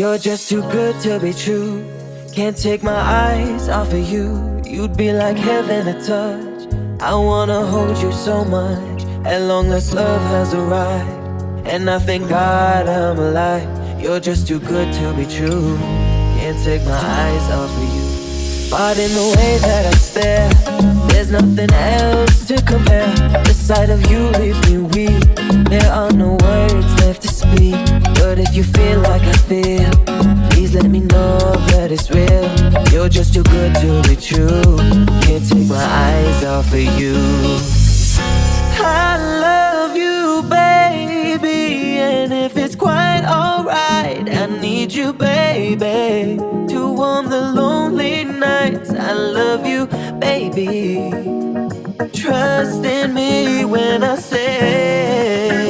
You're just too good to be true. Can't take my eyes off of you. You'd be like heaven to touch. I wanna hold you so much. At long last, love has arrived. And I thank God I'm alive. You're just too good to be true. Can't take my eyes off of you. But in the way that I stare, there's nothing else to compare. The sight of you leaves me weak. There are no words left to speak. But if you feel like I feel, please let me know that it's real. You're just too good to be true. Can't take my eyes off of you. I love you, baby. And if it's quite alright, I need you, baby, to warm the lonely nights. I love you, baby. Trust in me when I say,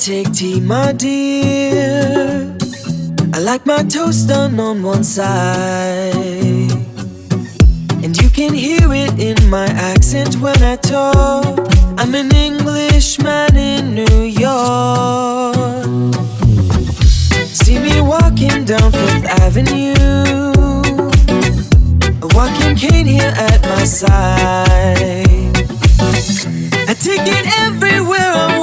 take tea, my dear. I like my toast done on one side. And you can hear it in my accent when I talk. I'm an Englishman in New York. See me walking down Fifth Avenue. A walking cane here at my side. I take it everywhere I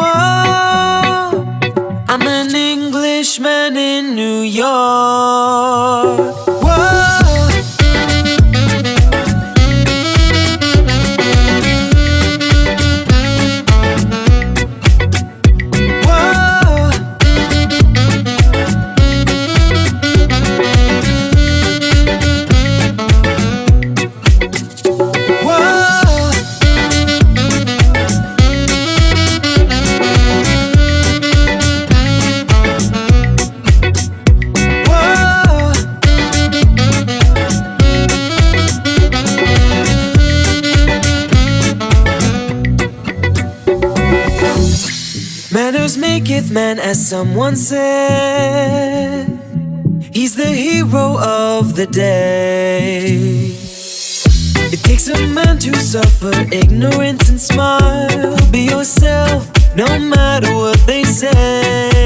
man, as someone said. He's the hero of the day. It takes a man to suffer ignorance and smile. Be yourself, no matter what they say.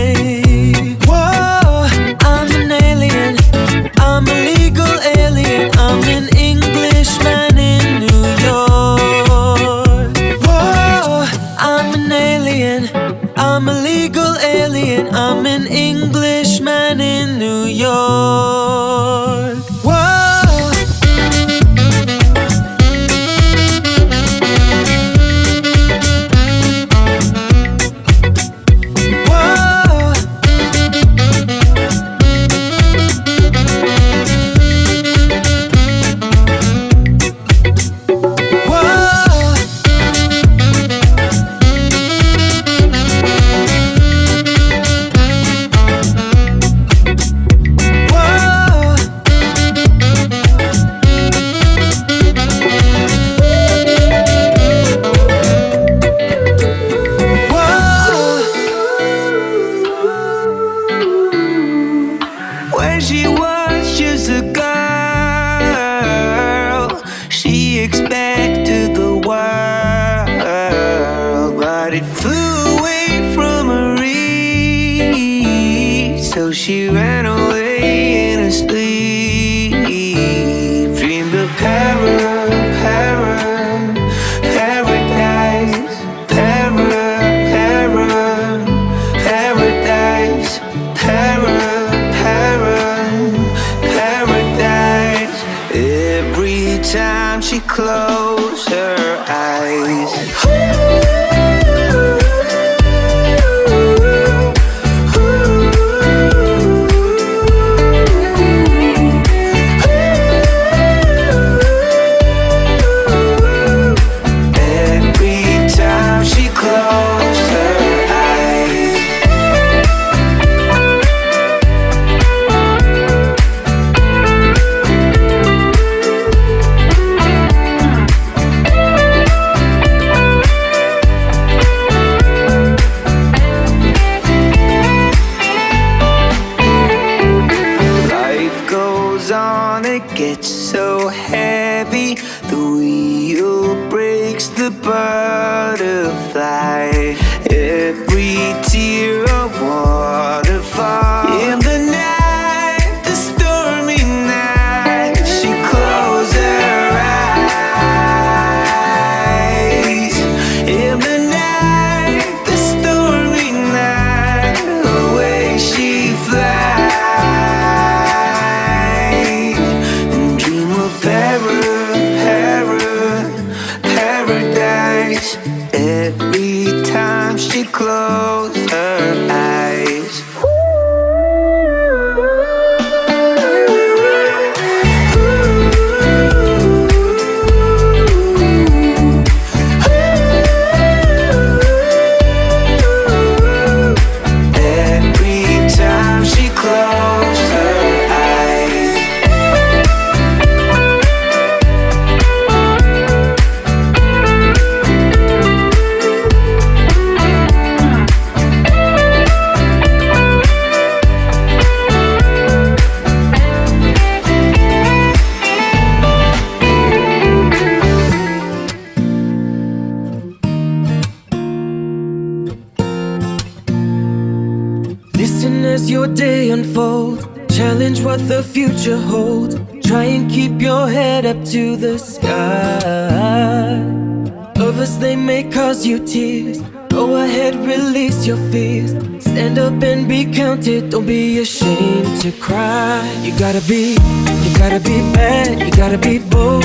be ashamed to cry. You gotta be, you gotta be mad, you gotta be bold.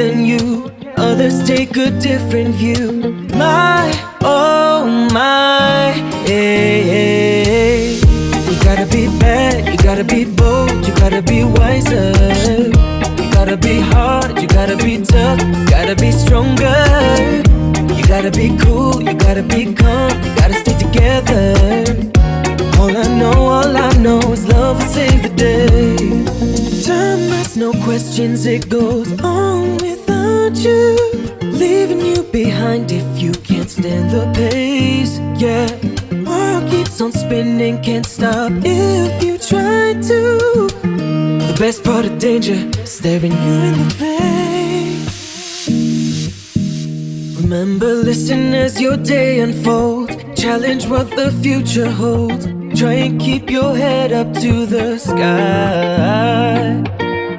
than you. Others take a different view. future holds. Try and keep your head up to the sky.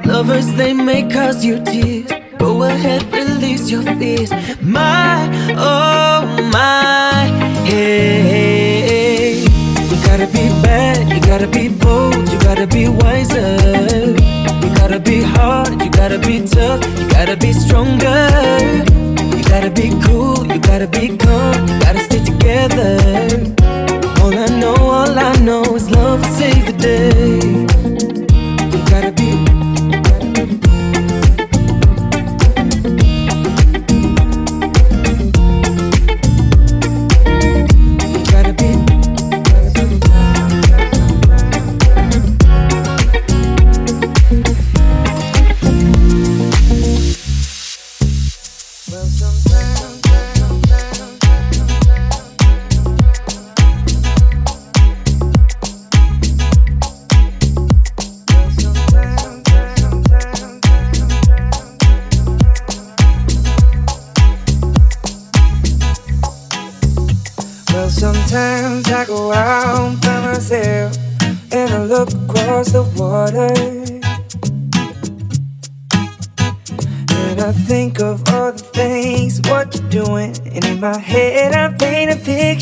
Lovers, they may cause you tears. Go ahead, release your fears. My, oh my, hey. You gotta be bad, you gotta be bold, you gotta be wiser. You gotta be hard, you gotta be tough, you gotta be stronger. You gotta be cool, you gotta be calm, you gotta stay together. All I know, all I know is love will save the day.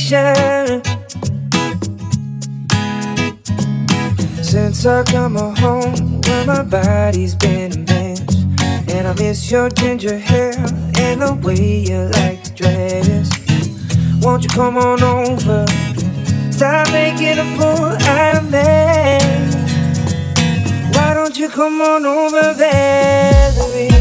Since I come home where my body's been a mess And I miss your ginger hair and the way you like to dress. Won't you come on over? Stop making a fool out of me. Why don't you come on over, Valerie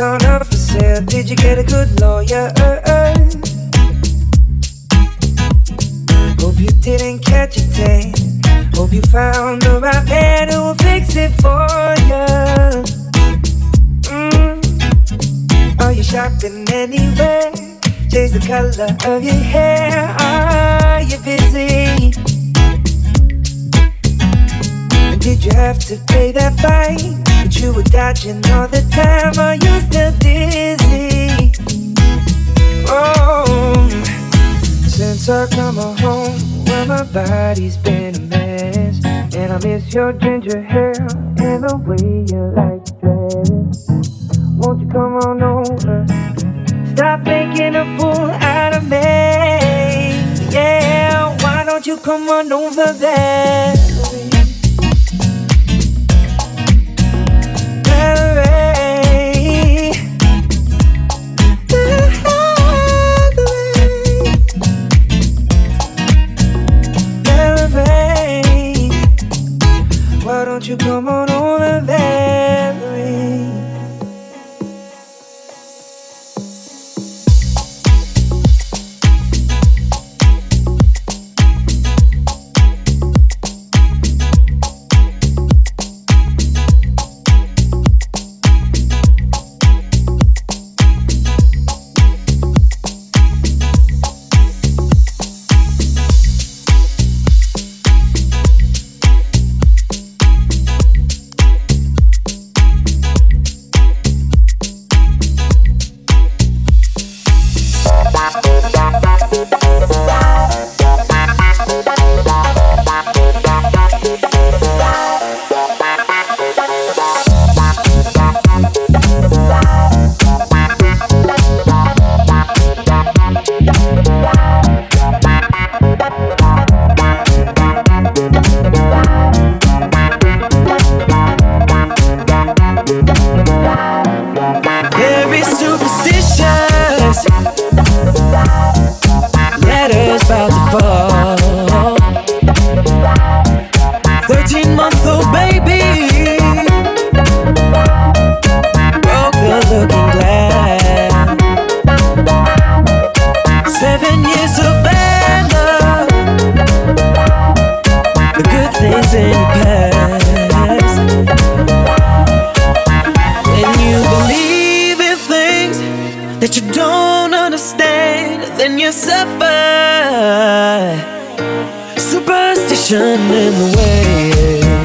on up for sale? Did you get a good lawyer? Hope you didn't catch a tan. Hope you found the right man who will fix it for you. Mm. Are you shopping anywhere? Change the color of your hair. Are you busy? And did you have to pay that fine? But you were dodging all the time. Are you still dizzy? Oh, since I come home where my body's been a mess. And I miss your ginger hair and the way you like dress. Won't you come on over? Stop making a fool out of me. Yeah, why don't you come on over there? Superstition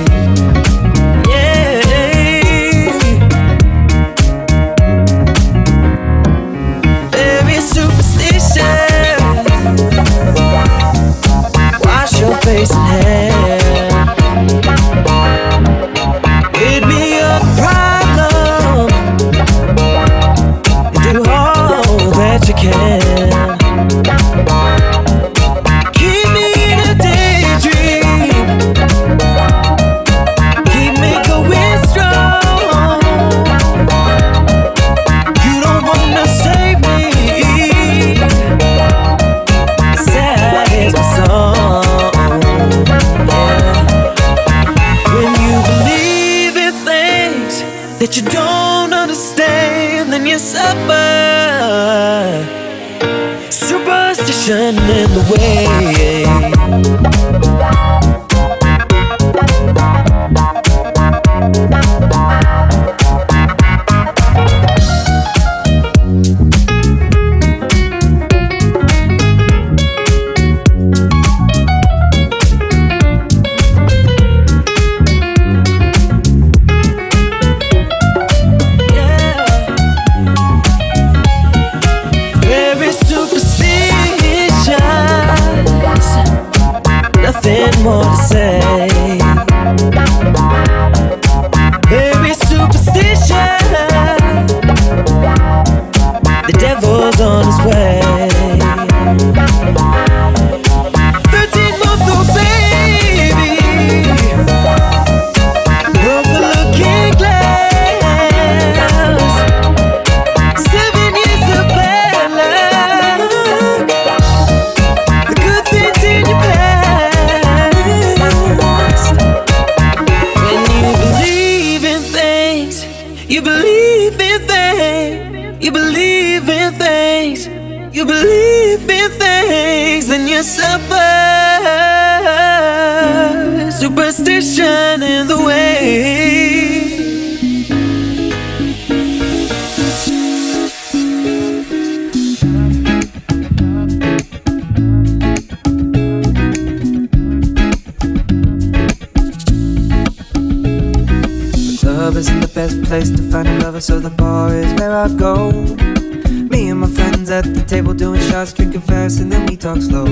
fast and then we talk slow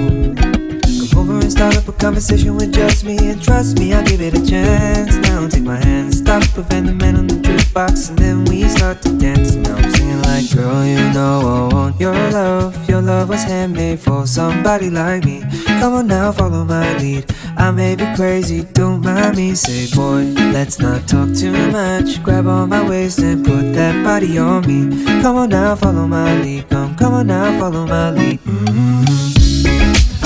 conversation with just me And trust me, I'll give it a chance. Now take my hand, stop prevent the man on the jukebox And then we start to dance. Now I'm singing like Girl, you know I want your love. Your love was handmade for somebody like me. Come on now, follow my lead. I may be crazy, don't mind me. Say boy, let's not talk too much. Grab on my waist and put that body on me. Come on now, follow my lead. Come, come on now, follow my lead. Mm-hmm.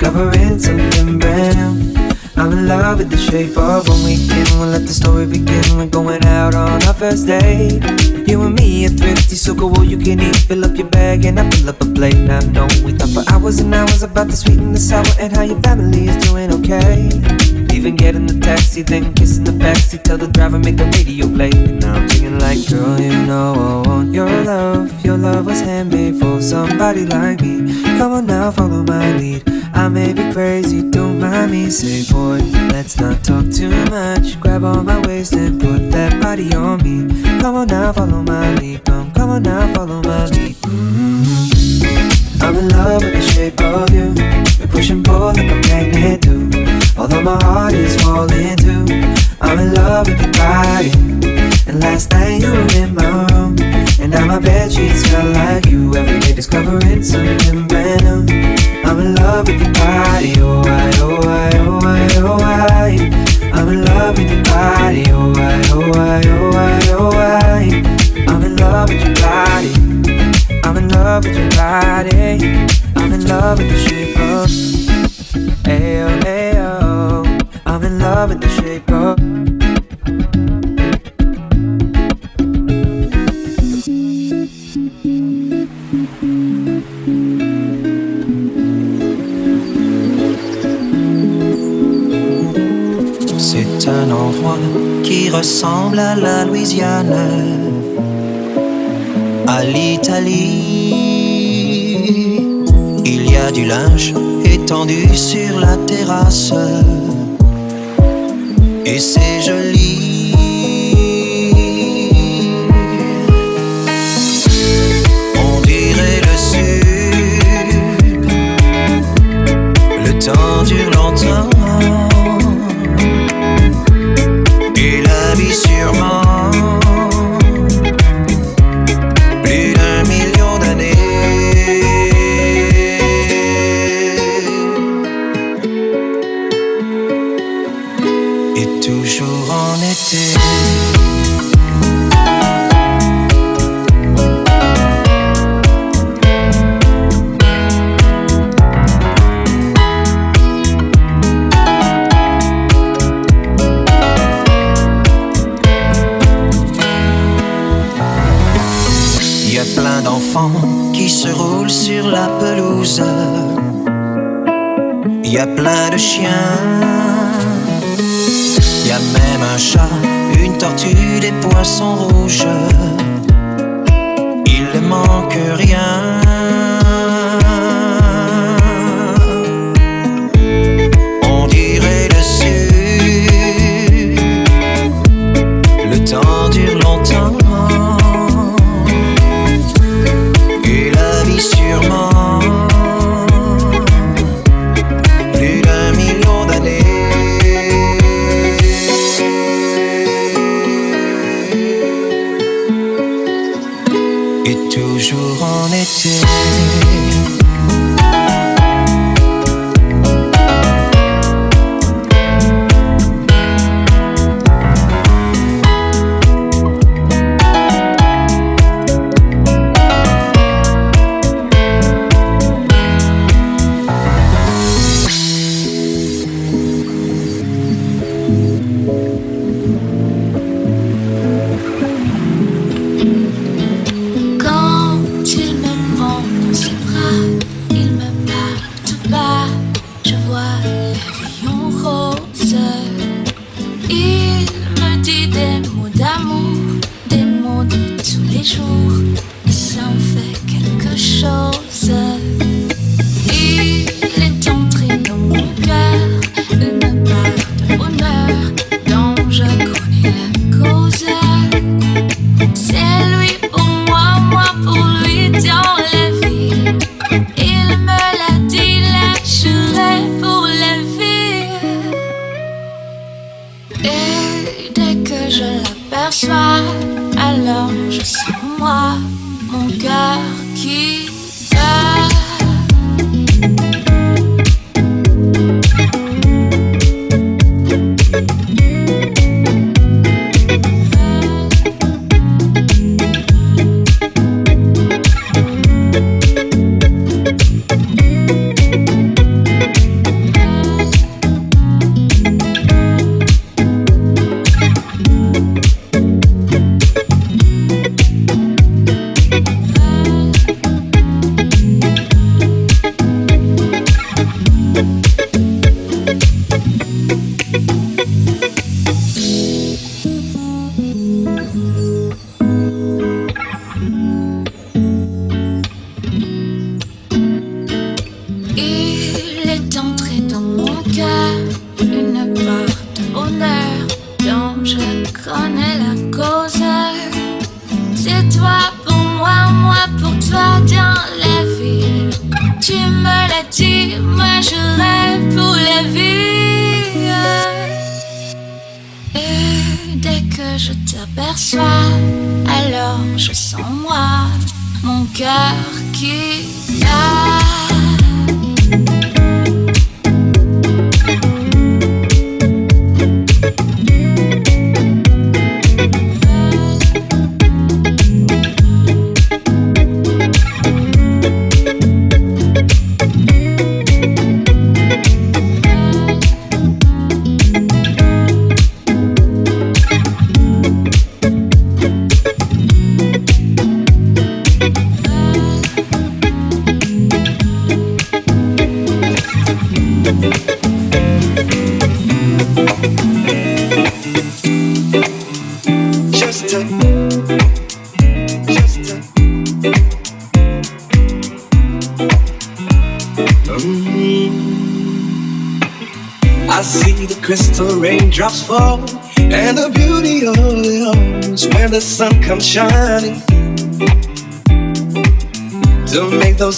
discovering something brand new. I'm in love with the shape of when we can. We'll let the story begin. We're going out on our first date. You and me are thrifty, so go all you can eat. Fill up your bag and I fill up a plate. Now, no, we talk for hours and hours about the sweet and the sour and how your family is doing okay. Even get in the taxi, then kiss in the backseat. Tell the driver make the radio play. And now I'm singing like, girl, you know I want your love. Your love was handmade for somebody like me. Come on now, follow my lead. I may be crazy, don't mind me. Say, boy, let's not talk too much. Grab on my waist and put that body on me. Come on now, follow my lead. Come, come on now, follow my lead. Mm-hmm. I'm in love with the shape of you. We push and pull like a magnet do. Although my heart is falling too. I'm in love with your body. And last night you were in my room. And now my bed sheets smell like you. Every day discovering something brand new. I'm in love with your body, oh I, oh I, oh I, oh I. I'm in love with your body, oh I, oh I, oh I, oh I. I'm in love with your body. I'm in love with your body. I'm in love with the shape of. I'm in love with the shape of. un endroit qui ressemble à la Louisiane, à l'Italie. Il y a du linge étendu sur la terrasse, et c'est joli. On dirait le sud, le temps dure longtemps. y a plein de chiens. Y a même un chat, une tortue, des poissons rouges. Il ne manque rien.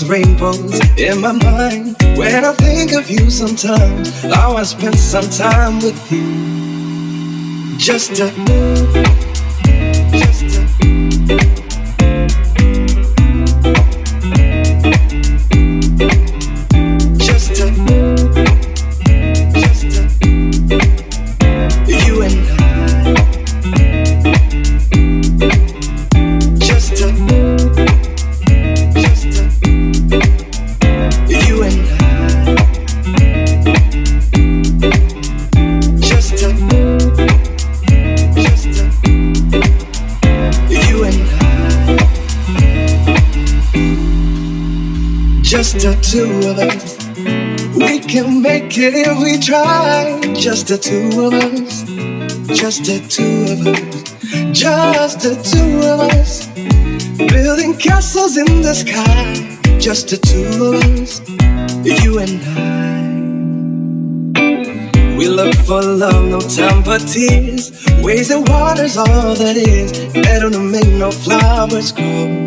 Rainbows in my mind when I think of you sometimes. I want to spend some time with you. Just to Just the two of us. Just the two of us. Just the two of us. Building castles in the sky. Just the two of us. You and I. We look for love, no time for tears. Waves and water's all that is. Better to make no flowers grow.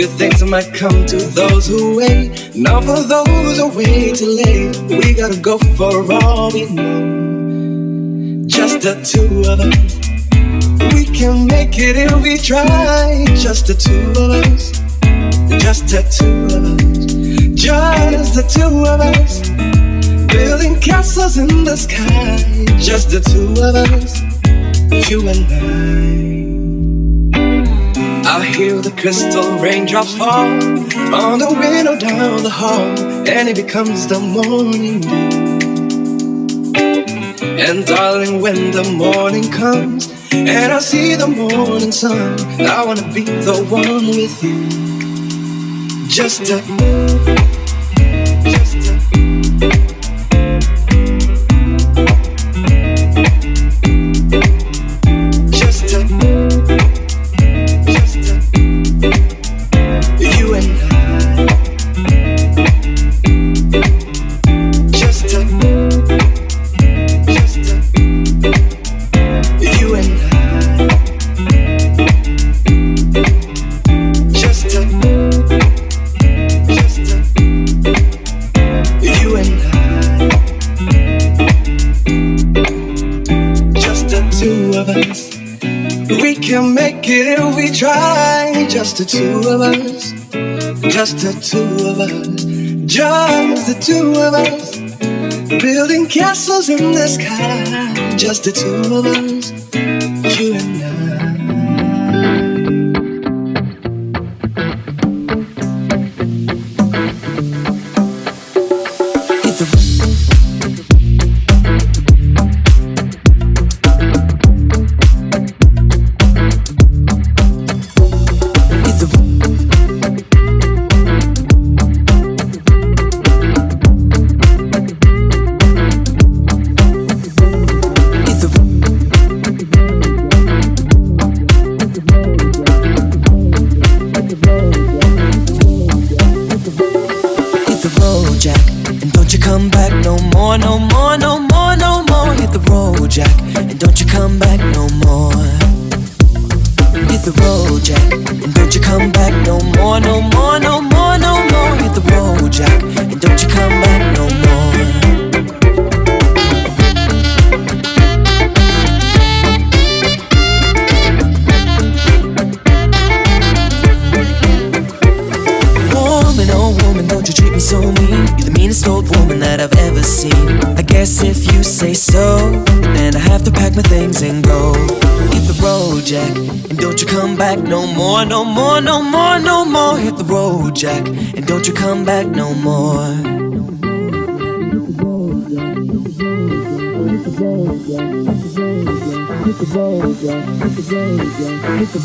Good things might come to those who wait. Not for those who wait too late. We gotta go for all we know. Just the two of us. We can make it if we try. Just the two of us. Just the two of us. Just the two of us. Building castles in the sky. Just the two of us. You and I. I hear the crystal raindrops fall on the window down the hall, and it becomes the morning And darling, when the morning comes and I see the morning sun, I wanna be the one with you. Just a two of us, just the two of us, just the two of us, building castles in the sky, just the two of us,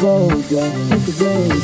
road, road,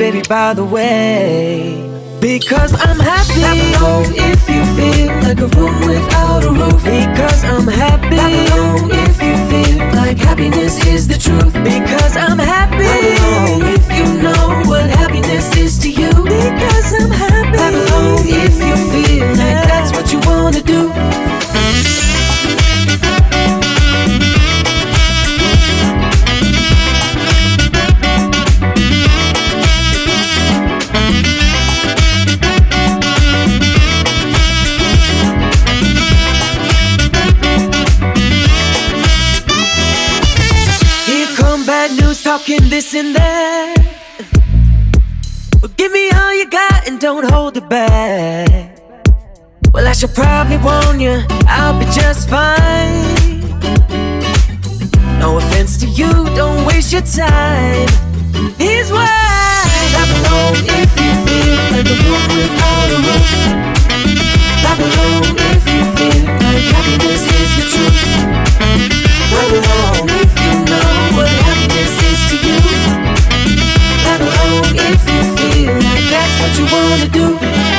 baby, by the way. Because I'm happy. Clap if you feel like a room without a roof. Because I'm happy. Clap if you feel like happiness is the truth. Because I'm happy. Clap if you know what happiness is to you. Because I'm happy. Clap if you feel like that's what you wanna do. this and that. Well, give me all you got and don't hold it back. Well, I should probably warn you, I'll be just fine. No offense to you, don't waste your time. Here's why I belong if you feel like a room without a roof. I belong if you feel like happiness is the truth. I belong. what you wanna do.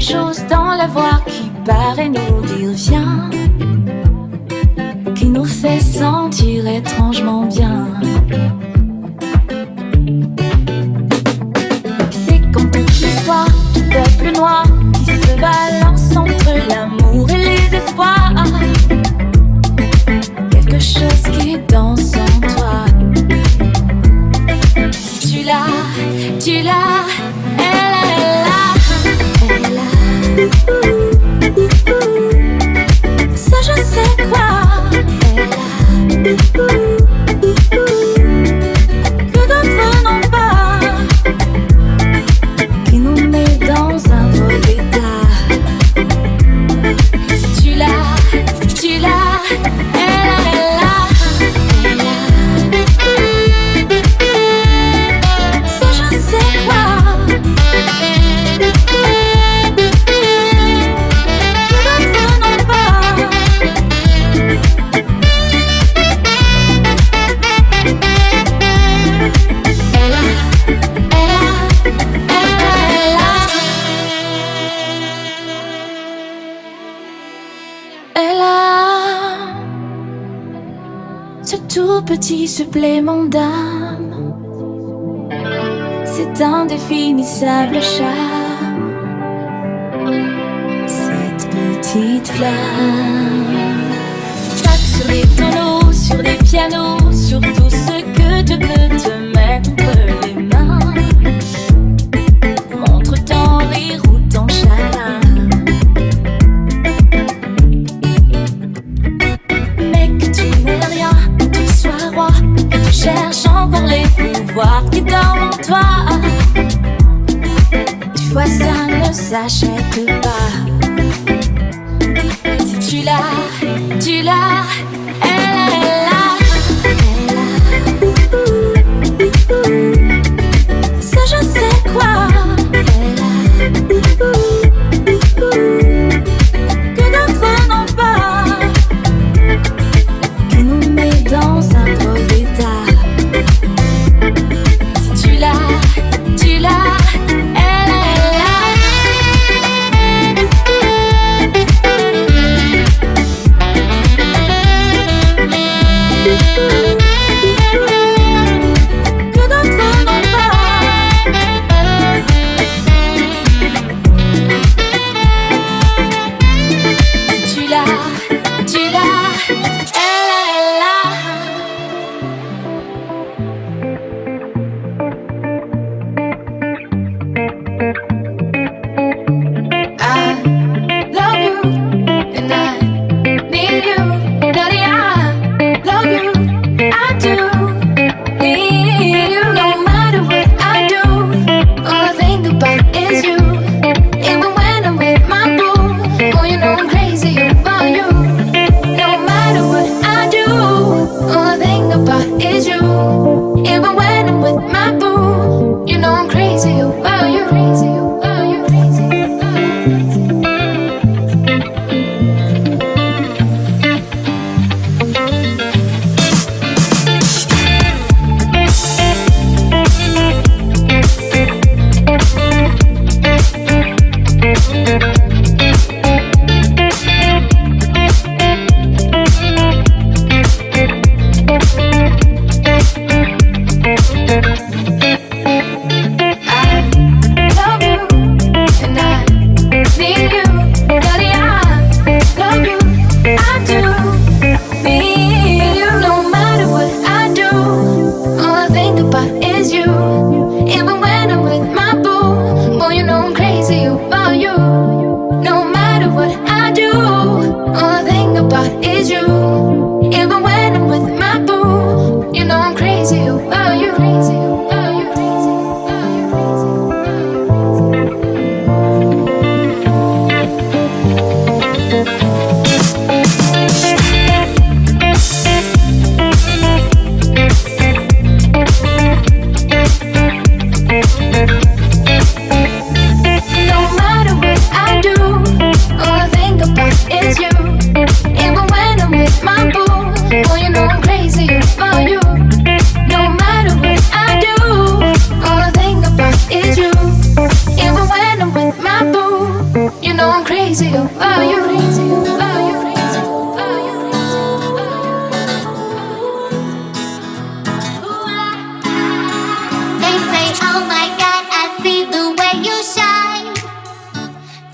chose dans la voix qui paraît nous dire viens, qui nous fait sentir étrangement bien. C'est comme toute l'histoire du peuple noir qui se balance entre l'amour et les espoirs. Quelque chose qui danse Bini sa Russia.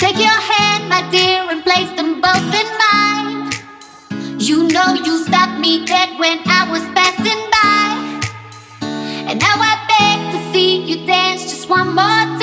Take your hand, my dear, and place them both in mine. You know you stopped me dead when I was passing by. And now I beg to see you dance just one more time.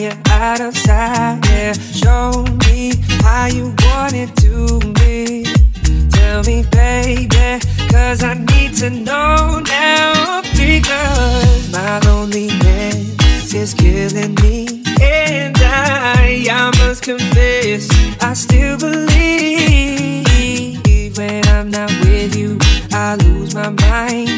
You're out of sight, yeah. Show me how you want it to be. Tell me, baby, cause I need to know now. Because my loneliness is killing me. And I, I must confess, I still believe when I'm not with you, I lose my mind.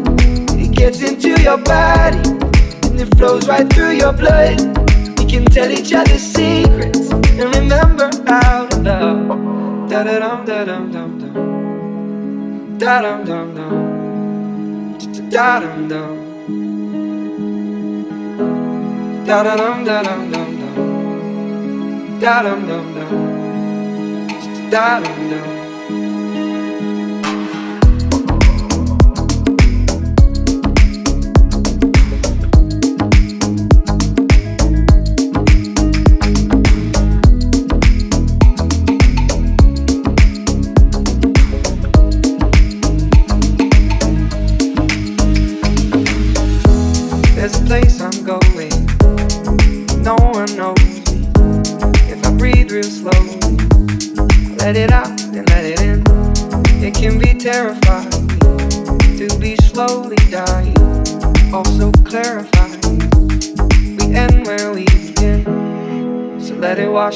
Gets into your body and it flows right through your blood. We can tell each other secrets and remember how love. Da da dum da dum dum dum. Da dum dum dum. Da dum dum. Da da dum da dum dum dum. Da dum dum dum. Da dum dum.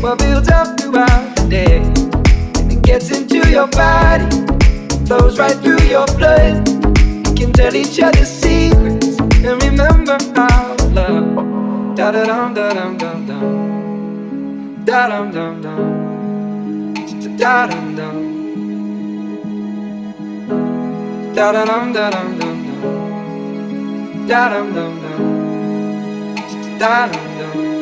what builds up throughout the day. And it gets into your body, flows right through your blood. You can tell each other secrets and remember our love. Da da dum da dum dum dum. Da dum dum dum. Da dum dum. Da dum da dum dum dum. Da dum dum dum. Da dum.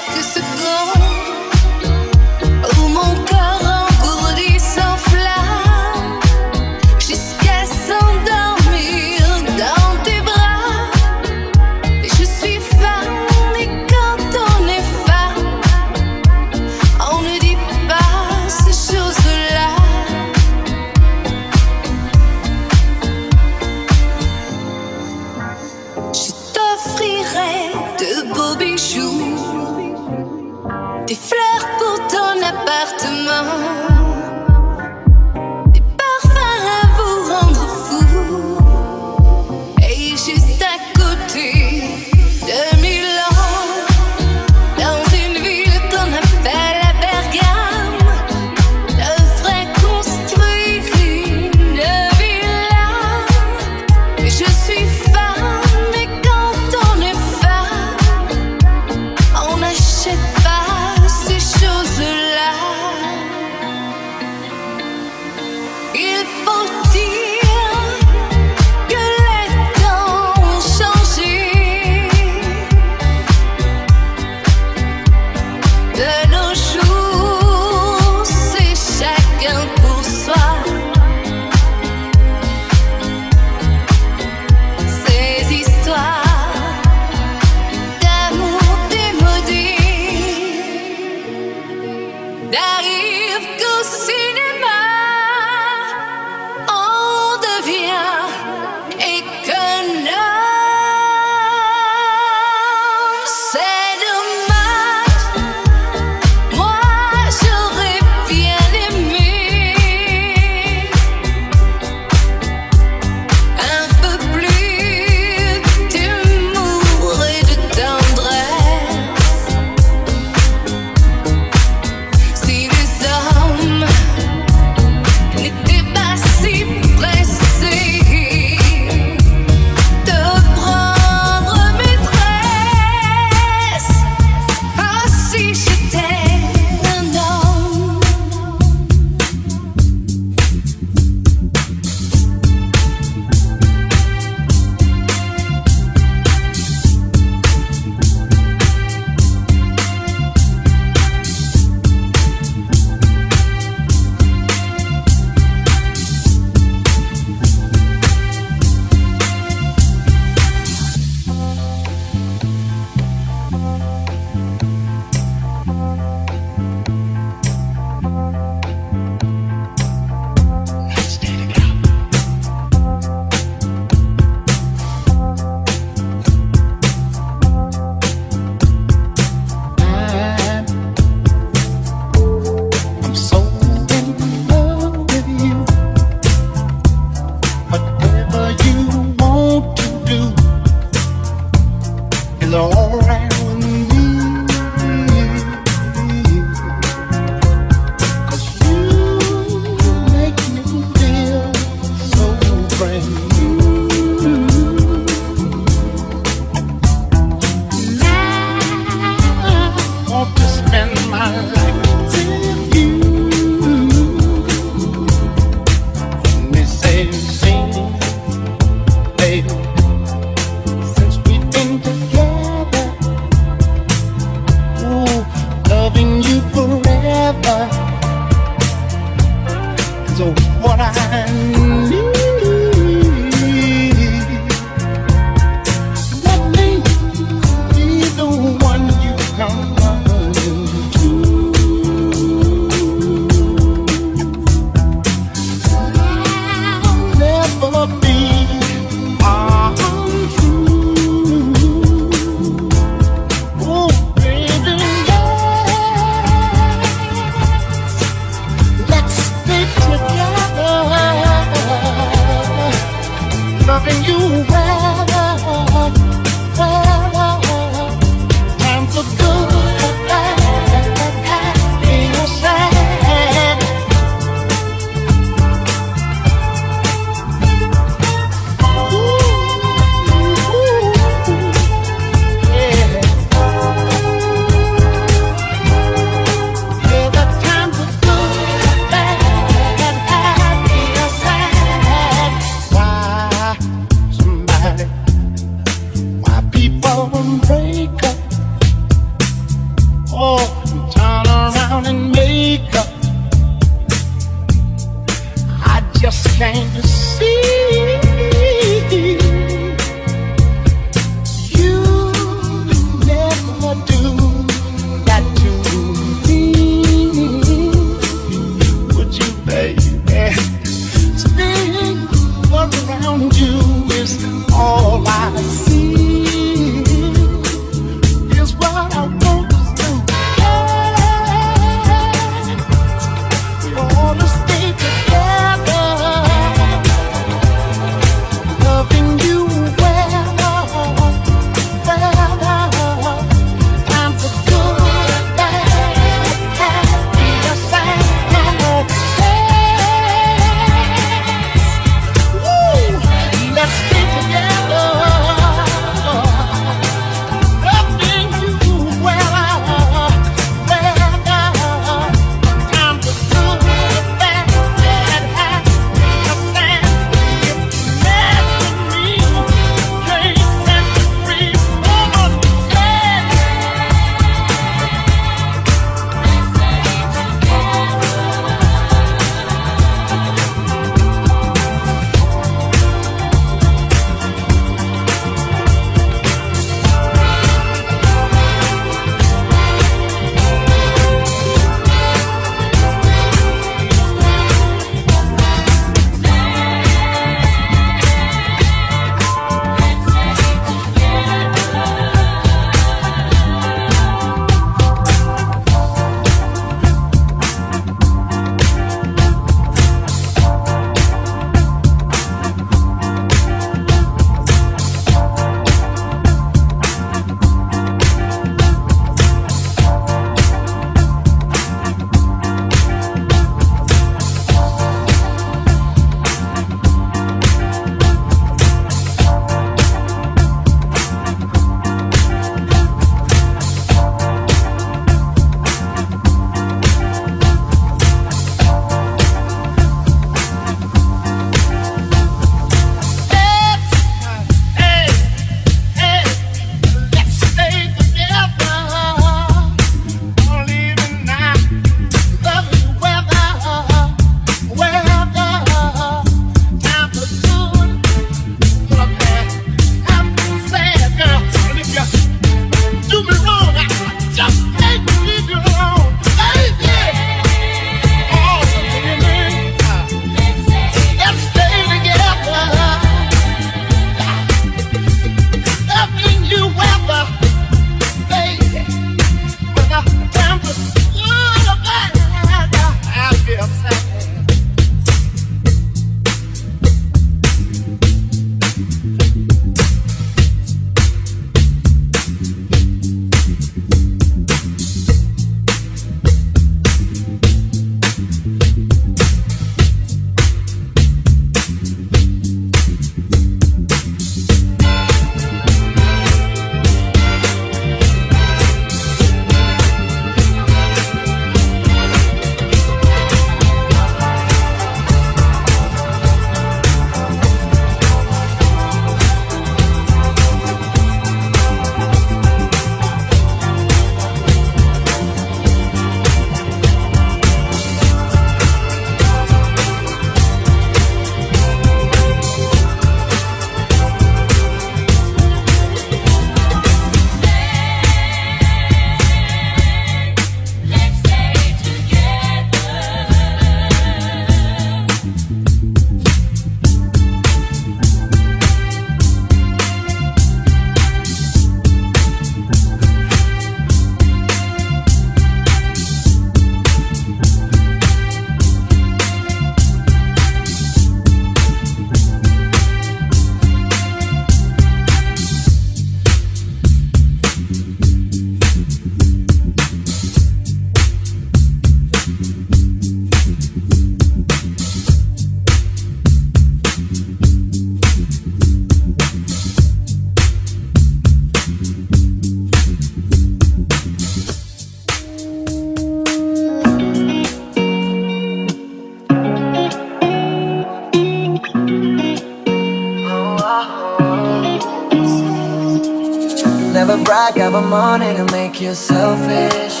Money to make you selfish.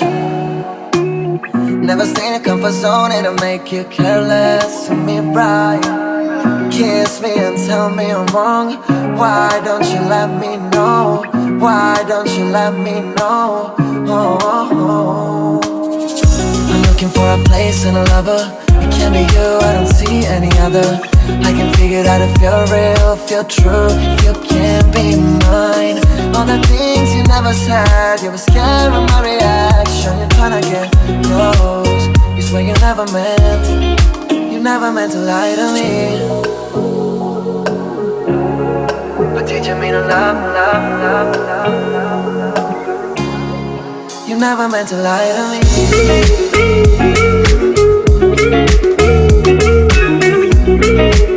Never stay in a comfort zone, it'll make you careless. To me, right? Kiss me and tell me I'm wrong. Why don't you let me know? Why don't you let me know? Oh, oh, oh. I'm looking for a place and a lover. It can't be you, I don't see any other. I can figure out if you're real, if you're true, if you can't be mine. All the things you never said, you were scared of my reaction. You're trying to get close. You swear you never meant, you never meant to lie to me. But did you mean to love, love, love, love, love? You never meant to lie to me.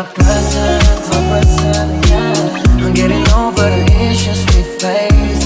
My present, my present, yeah. I'm getting over the issues we face.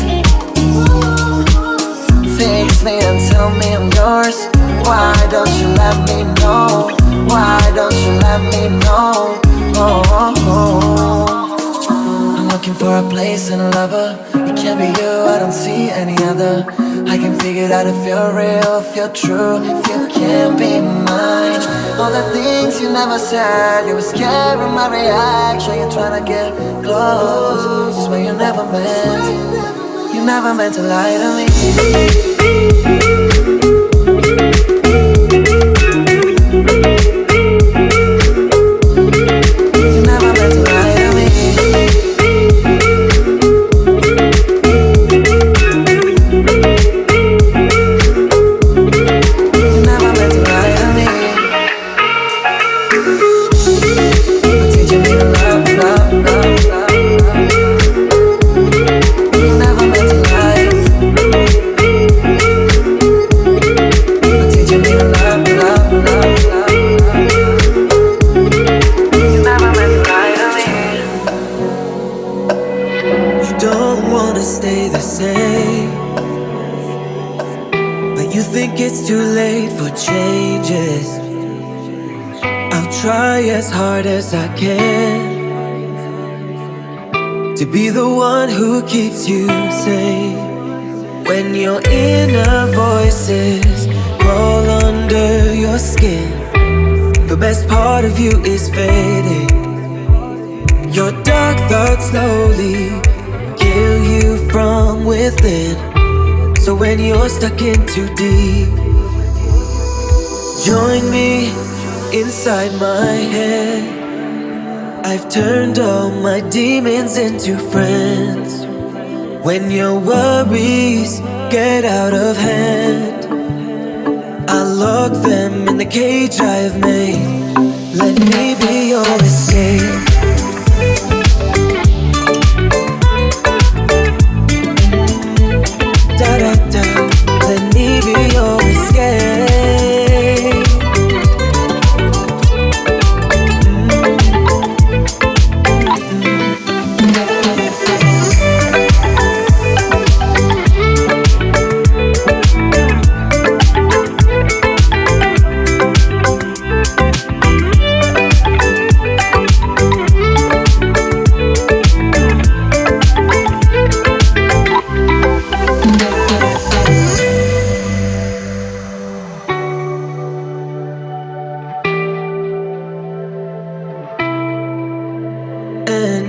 Fix me and tell me I'm yours. Why don't you let me know? Why don't you let me know? Oh, oh, oh. I'm looking for a place and a lover. Can't be you, I don't see any other. I can figure out if you're real, if you're true, if you can't be mine. All the things you never said, you were scared of my reaction. You're trying to get close, just where you never meant. You never meant to lie to me. Keeps you safe when your inner voices crawl under your skin. The best part of you is fading. Your dark thoughts slowly kill you from within. So when you're stuck in too deep, join me inside my head. I've turned all my demons into friends. When your worries get out of hand, I lock them in the cage I've made. Let me be your escape.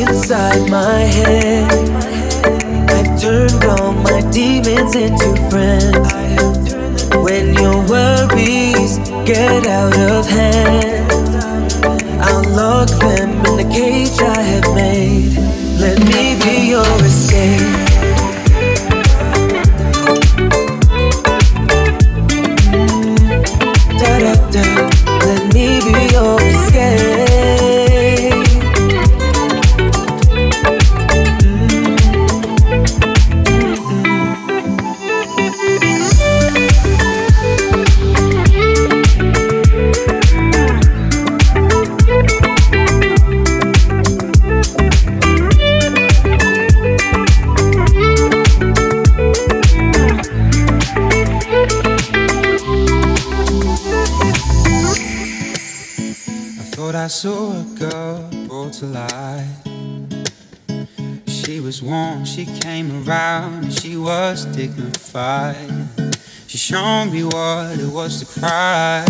inside my head. I've turned all my demons into friends. When your worries get out of hand, I'll lock them in the cage I have made. Let me be your escape. Saw a girl brought to life. She was warm, she came around, and she was dignified. She showed me what it was to cry.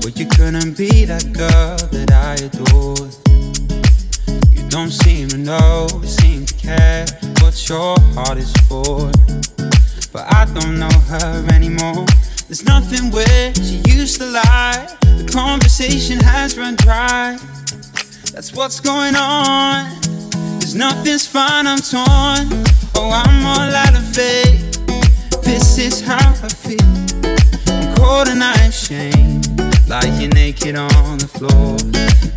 But you couldn't be that girl that I adored. You don't seem to know, seem to care what your heart is for. But I don't know her anymore. There's nothing where she used to lie. The conversation has run dry. That's what's going on. There's nothing's fine, I'm torn. Oh, I'm all out of faith. This is how I feel. I'm cold and I'm ashamed. Lying naked on the floor.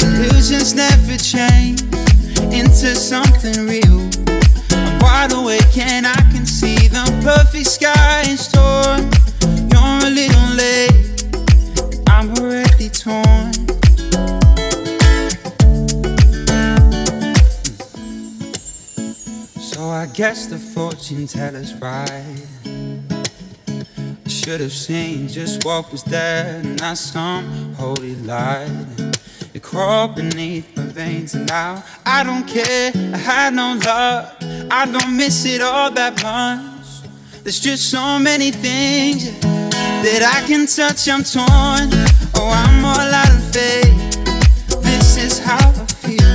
Illusions never change into something real. I'm wide awake and I can see the perfect sky in store. You're a little late. Torn. So I guess the fortune teller's right. I should have seen just what was there, not some holy light. It crawled beneath my veins, and now I don't care. I had no love, I don't miss it all that much. There's just so many things that I can touch. I'm torn. I'm all out of faith. This is how I feel.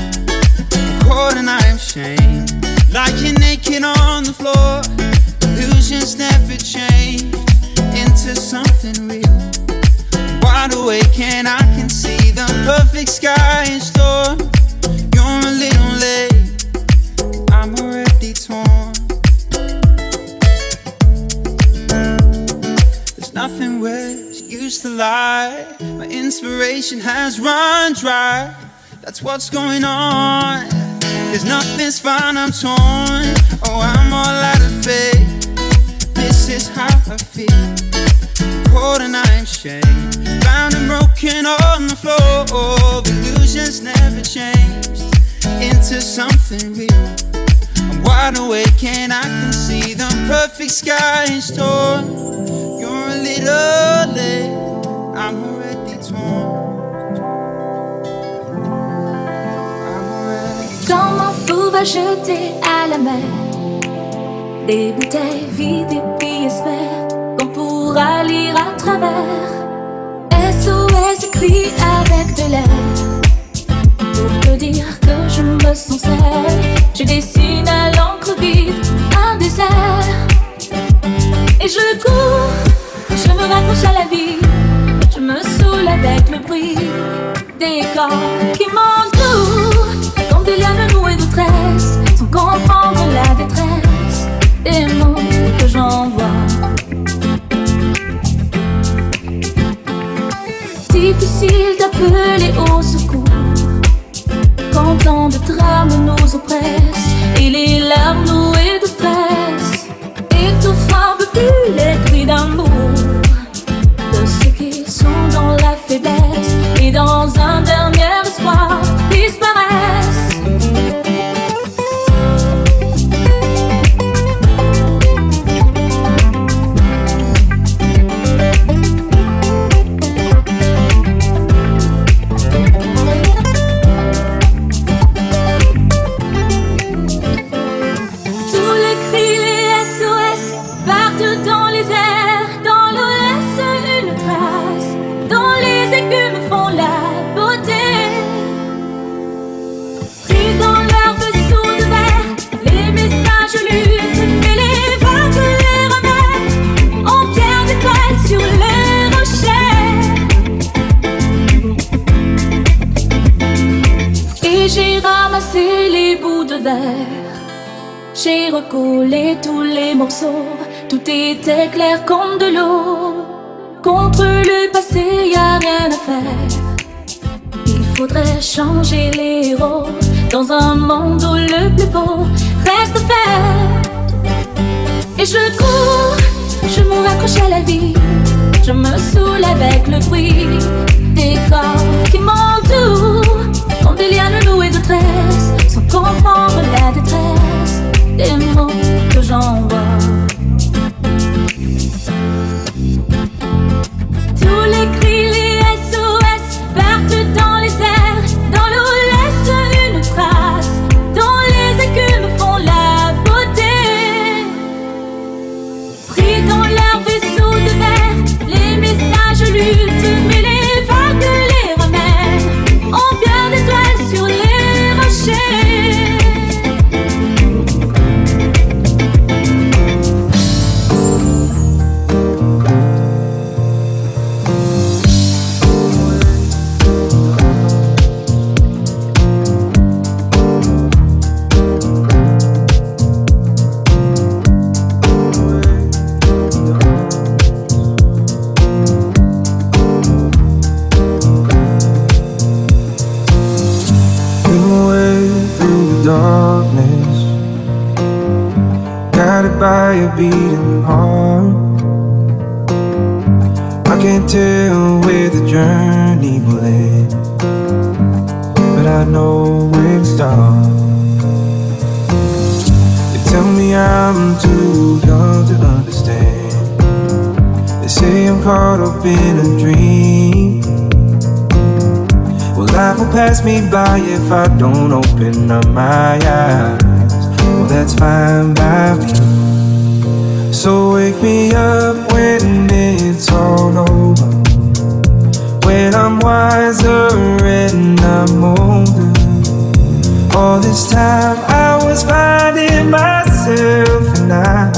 And I am on the floor. Illusions never change into something real. Wide awake and I can see the perfect sky. You're a little late. I'm already torn. There's nothing where used to lie. My inspiration has run dry. That's what's going on. Cause nothing's fine, I'm torn. Oh, I'm all out of faith. This is how I feel. Cold and I'm ashamed. Bound and broken on the floor. Illusions never changed into something real. I'm wide awake and I can see the perfect sky in store. You're a little late. I'm mon fou va jeter à la mer des bouteilles vides et puis espère qu'on pourra lire à travers. SOS écrit avec de l'air pour te dire que je me sens seule. Je dessine à l'encre vide un désert et je cours, je me raccroche à la vie, me saoule avec le bruit des corps qui m'entourent comme des lianes nouées de tresses sans comprendre la détresse des mots que j'envoie. Difficile d'appeler au secours. Quand tant de drames nous oppressent et les larmes nouées de stress étouffant un peu plus les tout était clair comme de l'eau. Contre le passé, y a rien à faire. Il faudrait changer les héros dans un monde où le plus beau reste à faire. Et je cours, je me raccroche à la vie, je me saoule avec le bruit des corps qui m'entourent, comme des lianes nouées de tresse, sans comprendre la détresse des mots que j'envoie. Don't open up my eyes. Well, that's fine by me. So wake me up when it's all over. When I'm wiser and I'm older. All this time I was finding myself and I,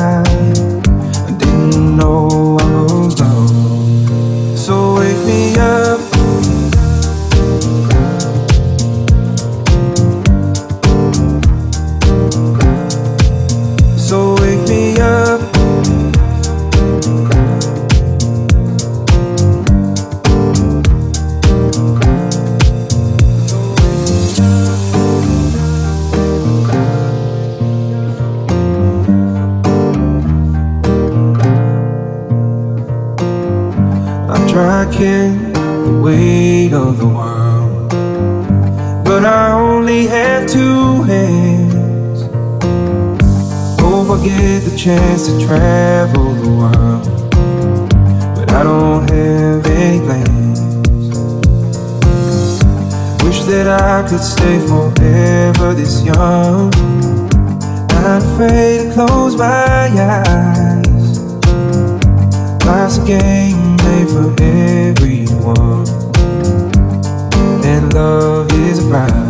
Get the chance to travel the world, but I don't have any plans. Wish that I could stay forever this young. Not afraid to close my eyes. Life's a game made for everyone, and love is a prize.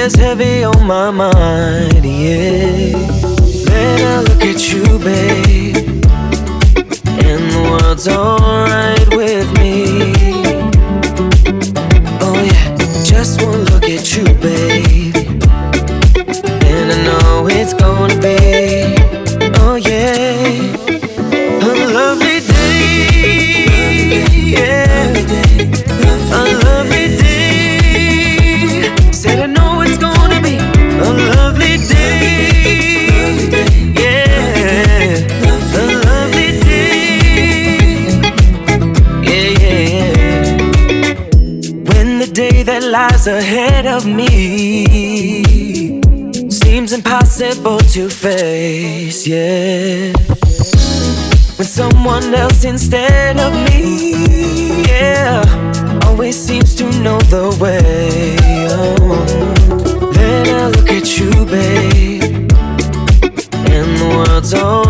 is heavy on my mind, yeah. Then I look at you, babe, and the world's alright. ahead of me seems impossible to face, yeah. When someone else instead of me, yeah, always seems to know the way. Oh. Then I look at you, babe, and the world's all.